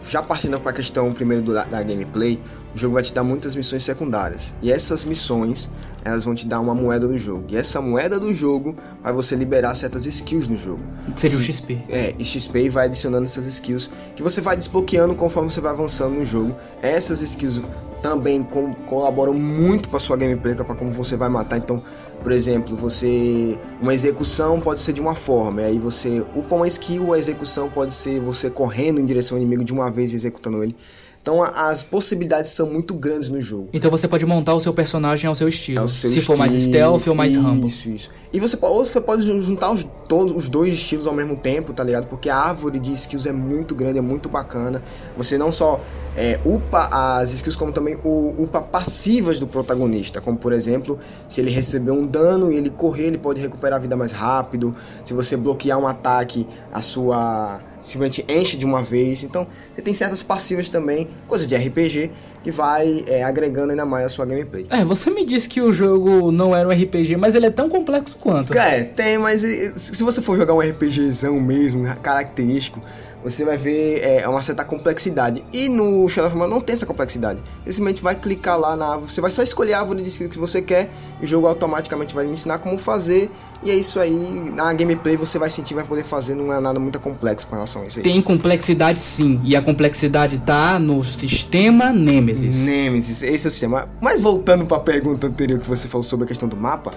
já partindo para a questão primeiro do- da, da gameplay, o jogo vai te dar muitas missões secundárias. E essas missões, elas vão te dar uma moeda do jogo. E essa moeda do jogo vai você liberar certas skills no jogo. Seria o XP. É, e XP vai adicionando essas skills que você vai desbloqueando conforme você vai avançando no jogo. Essas skills também com- colaboram muito para sua gameplay, para como você vai matar. Então, por exemplo, você uma execução pode ser de uma forma, e aí você upa uma skill, a execução pode ser você correndo em direção ao inimigo de uma vez executando ele. Então as possibilidades são muito grandes no jogo. Então você pode montar o seu personagem ao seu estilo. É o seu se for mais estilo, stealth ou mais isso, rambo. Isso, E você pode, ou você pode jun- juntar os, todos os dois estilos ao mesmo tempo, tá ligado? Porque a árvore de skills é muito grande, é muito bacana. Você não só é, upa as skills, como também o, upa passivas do protagonista. Como, por exemplo, se ele receber um dano e ele correr, ele pode recuperar a vida mais rápido. Se você bloquear um ataque, a sua simplesmente enche de uma vez. Então, você tem certas passivas também, coisa de RPG, que vai é, agregando ainda mais a sua gameplay. É, você me disse que o jogo não era um RPG, mas ele é tão complexo quanto. É, tem, mas se você for jogar um RPGzão mesmo, característico, você vai ver é, uma certa complexidade. E no Shadow of Mordor não tem essa complexidade. Você simplesmente vai clicar lá na árvore, você vai só escolher a árvore de skill que você quer, e o jogo automaticamente vai lhe ensinar como fazer, e é isso aí. Na gameplay você vai sentir, vai poder fazer, não é nada muito complexo com relação a isso aí. Tem complexidade sim, e a complexidade tá no sistema Nemesis. Nemesis, esse é o sistema. Mas voltando para a pergunta anterior que você falou sobre a questão do mapa,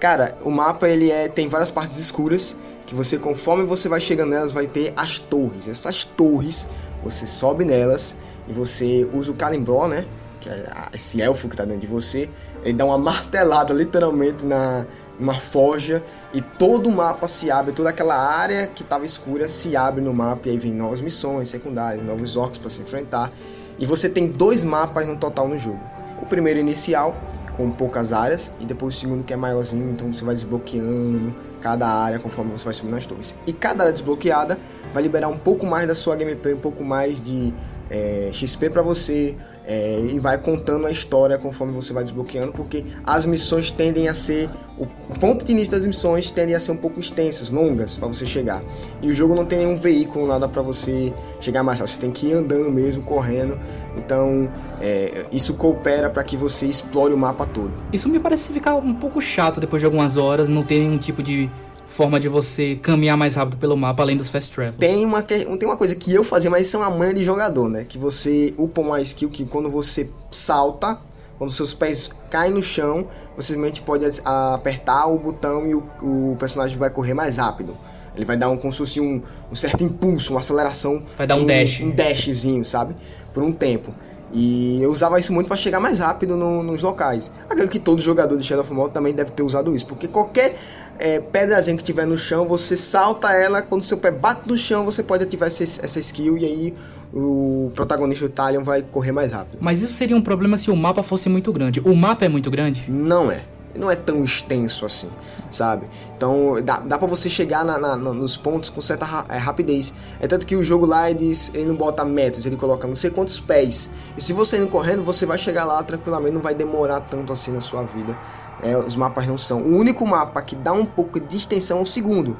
cara, o mapa ele é tem várias partes escuras que você conforme você vai chegando nelas vai ter as torres. Essas torres, você sobe nelas e você usa o Calimbro, né? Que é esse elfo que tá dentro de você, ele dá uma martelada literalmente na uma forja e todo o mapa se abre, toda aquela área que estava escura se abre no mapa e aí vem novas missões secundárias, novos orcs para se enfrentar. E você tem dois mapas no total no jogo. O primeiro inicial, com poucas áreas, e depois o segundo que é maiorzinho, então você vai desbloqueando cada área conforme você vai subindo nas torres. E cada área desbloqueada vai liberar um pouco mais da sua gameplay, um pouco mais de é, XP para você, é, e vai contando a história conforme você vai desbloqueando, porque as missões tendem a ser. O ponto de início das missões tendem a ser um pouco extensas, longas, para você chegar. E o jogo não tem nenhum veículo, nada para você chegar mais. Você tem que ir andando mesmo, correndo. Então, é, isso coopera para que você explore o mapa todo. Isso me parece ficar um pouco chato depois de algumas horas, não ter nenhum tipo de forma de você caminhar mais rápido pelo mapa além dos fast travel. Tem uma, tem uma coisa que eu fazia, mas isso é uma manha de jogador, né? Que você upa uma skill que quando você salta, quando seus pés caem no chão, você simplesmente pode apertar o botão e o, o personagem vai correr mais rápido. Ele vai dar um, como se fosse um, um certo impulso, uma aceleração. Vai dar um dash. Um dashzinho, sabe? Por um tempo. E eu usava isso muito para chegar mais rápido no- nos locais. Acredito que todo jogador de Shadow of Mordor também deve ter usado isso, porque qualquer é, pedrazinha que tiver no chão, você salta ela, quando seu pé bate no chão, você pode ativar essa, essa skill e aí o protagonista, o Talion, vai correr mais rápido. Mas isso seria um problema se o mapa fosse muito grande. O mapa é muito grande? Não é. Não é tão extenso assim, sabe? Então dá, dá pra você chegar na- na- na- nos pontos com certa ra- é, rapidez. É tanto que o jogo lá ele, diz, ele não bota metros, ele coloca não sei quantos pés. E se você indo correndo, você vai chegar lá tranquilamente, não vai demorar tanto assim na sua vida. É, os mapas não são. O único mapa que dá um pouco de extensão é o segundo.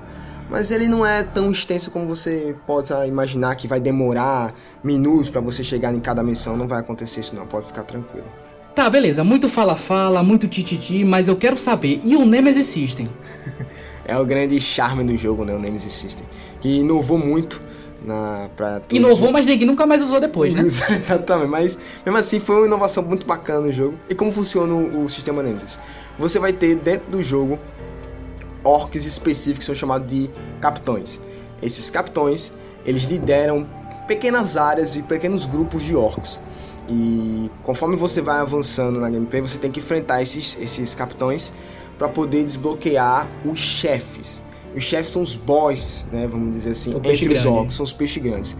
Mas ele não é tão extenso como você pode ah, imaginar que vai demorar minutos pra você chegar em cada missão. Não vai acontecer isso não, pode ficar tranquilo. Tá, beleza. Muito fala-fala, muito tititi, mas eu quero saber. E o Nemesis System? É o grande charme do jogo, né? O Nemesis System. Que inovou muito na, pra Inovou, mas ninguém nunca mais usou depois, né? Exatamente, mas mesmo assim foi uma inovação muito bacana no jogo. E como funciona o, o sistema Nemesis? Você vai ter dentro do jogo orcs específicos que são chamados de capitões. Esses capitões, eles lideram pequenas áreas e pequenos grupos de orcs. E conforme você vai avançando na gameplay, você tem que enfrentar esses, esses capitões para poder desbloquear os chefes. Os chefes são os boss, né, vamos dizer assim, O entre os orcs, são os peixes grandes.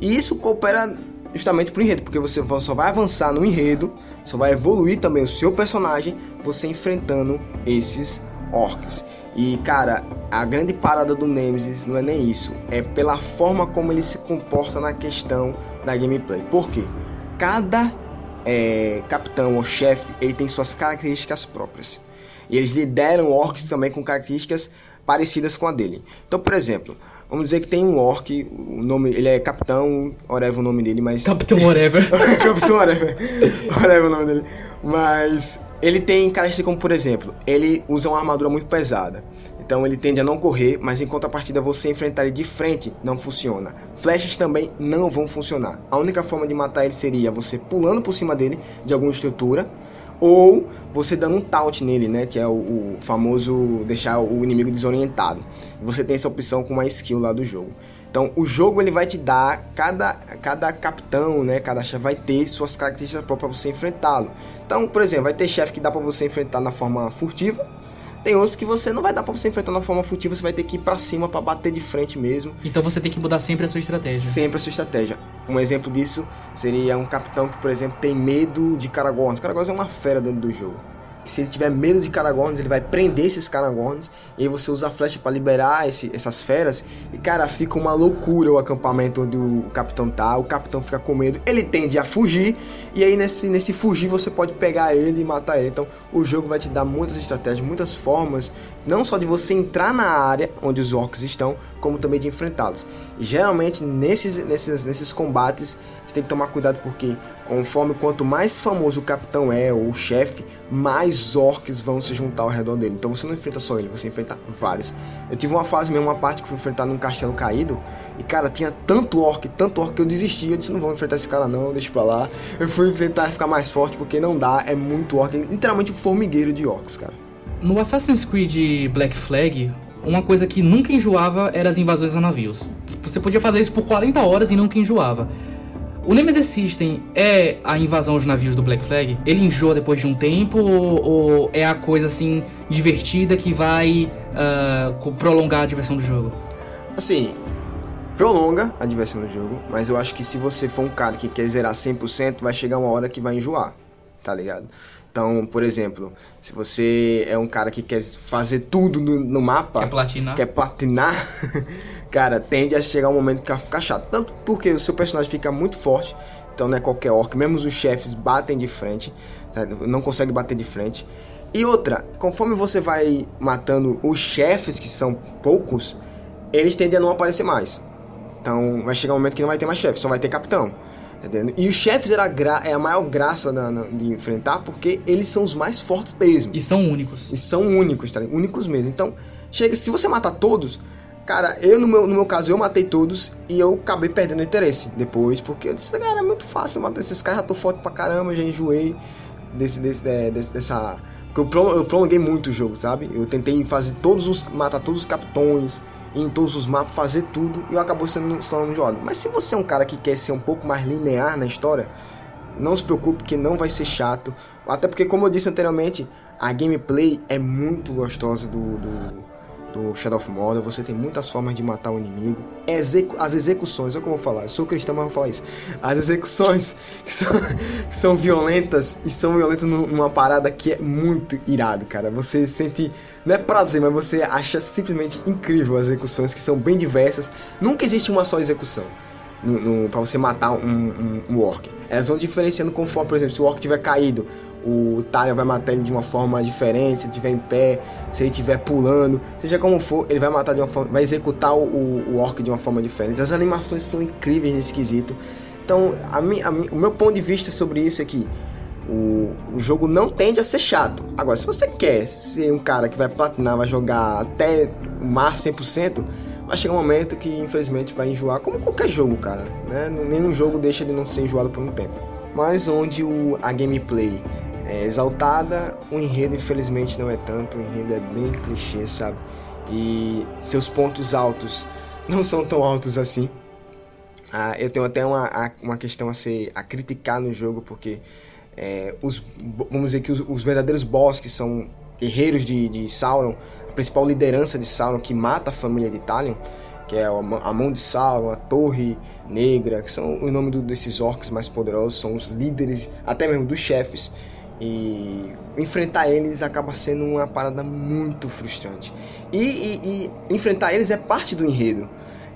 E isso coopera justamente pro enredo, porque você só vai avançar no enredo, só vai evoluir também o seu personagem, você enfrentando esses orcs. E cara, a grande parada do Nemesis não é nem isso, é pela forma como ele se comporta na questão da gameplay. Por quê? Cada é, capitão ou chefe, ele tem suas características próprias. E eles lideram orcs também com características parecidas com a dele. Então, por exemplo, vamos dizer que tem um orc, o nome, ele é capitão, whatever o nome dele, mas Capitão Whatever. Capitão Whatever. Whatever o nome dele. Mas ele tem características como, por exemplo, ele usa uma armadura muito pesada. Então ele tende a não correr, mas em contrapartida você enfrentar ele de frente não funciona. Flechas também não vão funcionar. A única forma de matar ele seria você pulando por cima dele de alguma estrutura ou você dando um taunt nele, né, que é o, o famoso deixar o inimigo desorientado. Você tem essa opção com uma skill lá do jogo. Então, o jogo ele vai te dar cada, cada capitão, né, cada chefe vai ter suas características próprias para você enfrentá-lo. Então, por exemplo, vai ter chefe que dá para você enfrentar na forma furtiva, tem outros que você não vai dar para você enfrentar na forma furtiva, você vai ter que ir para cima para bater de frente mesmo. Então você tem que mudar sempre a sua estratégia. Sempre a sua estratégia. Um exemplo disso seria um capitão que, por exemplo, tem medo de Caragorns. Caragorns é uma fera dentro do jogo se ele tiver medo de Caragorns, ele vai prender esses Caragorns. E aí você usa a flecha para liberar esse, essas feras. E cara, fica uma loucura o acampamento onde o capitão tá. O capitão fica com medo, ele tende a fugir. E aí nesse, nesse fugir você pode pegar ele e matar ele. Então o jogo vai te dar muitas estratégias, muitas formas. Não só de você entrar na área onde os orcs estão, como também de enfrentá-los. E geralmente nesses, nesses, nesses combates você tem que tomar cuidado porque conforme quanto mais famoso o capitão é ou o chefe, mais orcs vão se juntar ao redor dele. Então você não enfrenta só ele, você enfrenta vários. Eu tive uma fase mesmo, uma parte que fui enfrentar num castelo caído e cara, tinha tanto orc, tanto orc que eu desisti. Eu disse: não vou enfrentar esse cara não, deixa pra lá. Eu fui enfrentar ficar mais forte porque não dá, é muito orc, literalmente um formigueiro de orcs, cara. No Assassin's Creed Black Flag, uma coisa que nunca enjoava era as invasões a navios. Você podia fazer isso por 40 horas e nunca enjoava. O Nemesis System é a invasão aos navios do Black Flag? Ele enjoa depois de um tempo ou, é a coisa assim divertida que vai uh, prolongar a diversão do jogo? Assim, prolonga a diversão do jogo, mas eu acho que se você for um cara que quer zerar 100%, vai chegar uma hora que vai enjoar, tá ligado? Então, por exemplo, se você é um cara que quer fazer tudo no, no mapa, quer platinar, quer platinar cara, tende a chegar um momento que vai ficar chato. Tanto porque o seu personagem fica muito forte, então não é qualquer orc, mesmo os chefes batem de frente, tá? não consegue bater de frente. E outra, conforme você vai matando os chefes, que são poucos, eles tendem a não aparecer mais. Então vai chegar um momento que não vai ter mais chefe, só vai ter capitão. Entendeu? E os chefes era a é a maior graça na, na, de enfrentar, porque eles são os mais fortes mesmo. E são únicos. E são únicos, tá ligado? Únicos mesmo. Então, chega, se você matar todos, cara, eu no meu, no meu caso, eu matei todos e eu acabei perdendo interesse depois, porque eu disse, cara, é muito fácil matar esses caras, já tô forte pra caramba, já enjoei desse, desse, desse dessa. Porque eu, prolonguei muito o jogo, sabe? Eu tentei fazer todos os. matar todos os capitões em todos os mapas, fazer tudo e eu acabou sendo instalando jogo. Mas se você é um cara que quer ser um pouco mais linear na história, não se preocupe que não vai ser chato. Até porque, como eu disse anteriormente, a gameplay é muito gostosa do, do, do Shadow of Mordor. Você tem muitas formas de matar o inimigo. Execu as execuções, olha como eu vou falar, eu sou cristão, mas vou falar isso. As execuções que são, que são violentas e são violentas numa parada que é muito irado, cara. Você sente, não é prazer, mas você acha simplesmente incrível as execuções que são bem diversas. Nunca existe uma só execução no, no para você matar um, um, um, orc. Elas vão diferenciando conforme, por exemplo, se o orc tiver caído, o Talion vai matar ele de uma forma diferente, se ele estiver em pé, se ele estiver pulando, seja como for, ele vai matar de uma forma, vai executar o, o orc de uma forma diferente. As animações são incríveis nesse quesito. Então, a mi, a mi, o meu ponto de vista sobre isso é que o, o jogo não tende a ser chato. Agora, se você quer ser um cara que vai platinar, vai jogar até o máximo 100%, vai chegar um momento que infelizmente vai enjoar, como qualquer jogo, cara. Né? Nenhum jogo deixa de não ser enjoado por um tempo. Mas onde o, a gameplay é exaltada, o enredo infelizmente não é tanto, o enredo é bem clichê, sabe? E seus pontos altos não são tão altos assim. Ah, eu tenho até uma, uma questão a ser a criticar no jogo, porque é, os, vamos dizer que os, os verdadeiros boss que são guerreiros de, de Sauron, a principal liderança de Sauron que mata a família de Talion, que é a mão de Sauron, a Torre Negra, que são o nome do, desses orcs mais poderosos, são os líderes, até mesmo dos chefes. E enfrentar eles acaba sendo uma parada muito frustrante. E, e, e enfrentar eles é parte do enredo.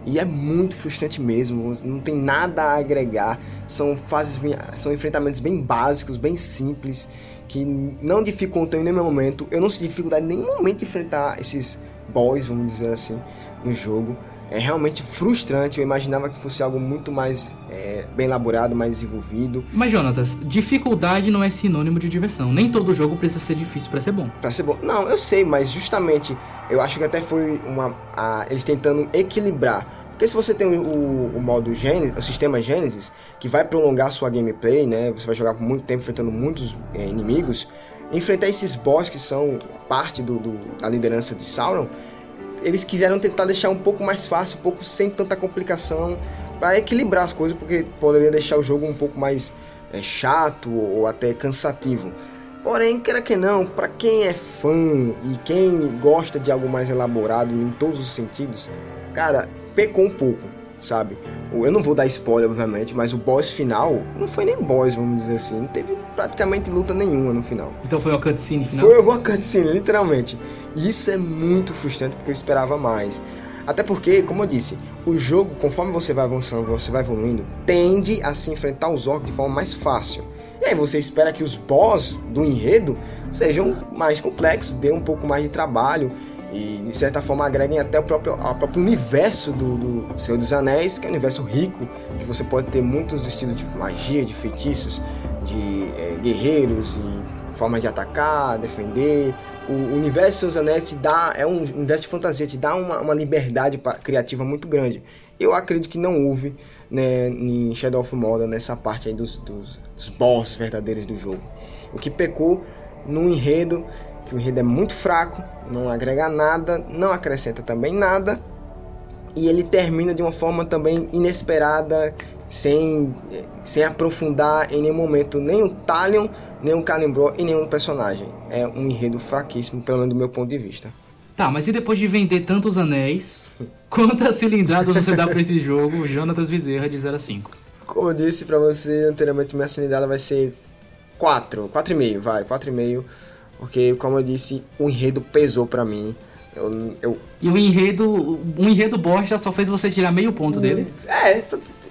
E é muito frustrante mesmo, não tem nada a agregar. São fases, são enfrentamentos bem básicos, bem simples que não dificultam em nenhum momento. Eu não se dificuldade em nenhum momento de enfrentar esses boys, vamos dizer assim, no jogo. É realmente frustrante. Eu imaginava que fosse algo muito mais é, bem elaborado, mais desenvolvido. Mas, Jonatas, dificuldade não é sinônimo de diversão. Nem todo jogo precisa ser difícil para ser bom. Para ser bom. Não, eu sei, mas justamente eu acho que até foi uma. A, eles tentando equilibrar porque se você tem o, o modo Gênesis, o sistema Gênesis, que vai prolongar sua gameplay, né? Você vai jogar por muito tempo enfrentando muitos é, inimigos. Enfrentar esses boss que são parte do, do, da liderança de Sauron eles quiseram tentar deixar um pouco mais fácil, um pouco sem tanta complicação, para equilibrar as coisas, porque poderia deixar o jogo um pouco mais é, chato ou até cansativo. Porém, queira que não, para quem é fã e quem gosta de algo mais elaborado em todos os sentidos, cara, pecou um pouco, sabe? Eu não vou dar spoiler, obviamente, mas o boss final não foi nem boss, vamos dizer assim. Não teve praticamente luta nenhuma no final. Então foi uma cutscene final? Foi uma cutscene, literalmente. E isso é muito frustrante porque eu esperava mais. Até porque, como eu disse, o jogo, conforme você vai avançando, você vai evoluindo, tende a se enfrentar os orcs de forma mais fácil. E aí você espera que os boss do enredo sejam mais complexos, dê um pouco mais de trabalho e de certa forma agreguem até o próprio, o próprio universo do, do Senhor dos Anéis, que é um universo rico, que você pode ter muitos estilos de magia, de feitiços, de é, guerreiros e formas de atacar, defender. O universo dos Anéis te dá, é um universo de fantasia, te dá uma, uma liberdade criativa muito grande. Eu acredito que não houve né, em Shadow of Mordor nessa parte aí dos, dos, dos boss verdadeiros do jogo. O que pecou no enredo, que o enredo é muito fraco, não agrega nada, não acrescenta também nada, e ele termina de uma forma também inesperada, sem, sem aprofundar em nenhum momento nem o Talion, nem o Calimbro e nenhum personagem. É um enredo fraquíssimo, pelo menos do meu ponto de vista. Tá, mas e depois de vender tantos anéis, quantas cilindradas você dá pra esse jogo, Jonatas Bezerra, de 0 a 5? Como eu disse pra você anteriormente, minha cilindrada vai ser 4, 4,5, vai, 4,5. Porque, como eu disse, o enredo pesou pra mim. Eu, eu... E o enredo, o enredo bosta só fez você tirar meio ponto hum, dele? É,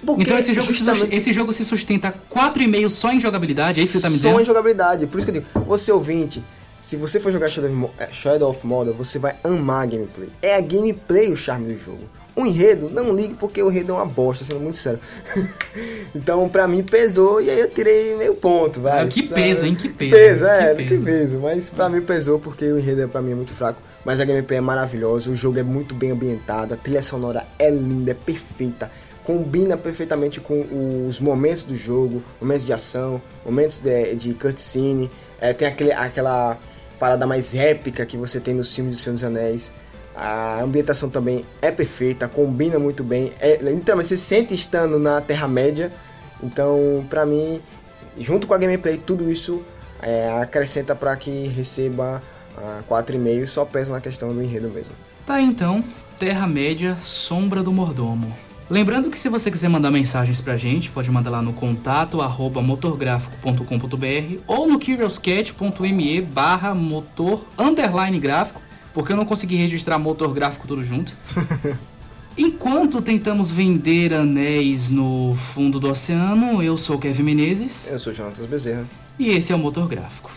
porque então esse jogo, justamente... se, esse jogo se sustenta 4,5 só em jogabilidade, é isso que você tá me dizendo? Só em jogabilidade, por isso que eu digo, você ouvinte, se você for jogar Shadow of Mordor, você vai amar a gameplay. É a gameplay o charme do jogo. O enredo, não ligue porque o enredo é uma bosta, sendo muito sério. então, pra mim, pesou e aí eu tirei meio ponto, vai. Que sabe? peso, hein? Que peso. Peso, é, que, que peso. peso. Mas pra mim pesou porque o enredo pra mim é muito fraco. Mas a gameplay é maravilhosa, o jogo é muito bem ambientado, a trilha sonora é linda, é perfeita. Combina perfeitamente com os momentos do jogo, momentos de ação, momentos de, de cutscene. É, tem aquele, aquela parada mais épica que você tem nos filmes do Senhor dos Anéis. A ambientação também é perfeita, combina muito bem. É, literalmente você sente estando na Terra-média. Então, pra mim, junto com a gameplay, tudo isso é, acrescenta para que receba a 4,5. Só pesa na questão do enredo mesmo. Tá então, Terra-média, Sombra do Mordomo. Lembrando que se você quiser mandar mensagens pra gente, pode mandar lá no contato arroba motorgráfico.com.br ou no curiouscat.me barra motor underline gráfico porque eu não consegui registrar motor gráfico tudo junto. Enquanto tentamos vender anéis no fundo do oceano, eu sou Kevin Menezes. Eu sou Jonatas Bezerra. E esse é o Motor Gráfico.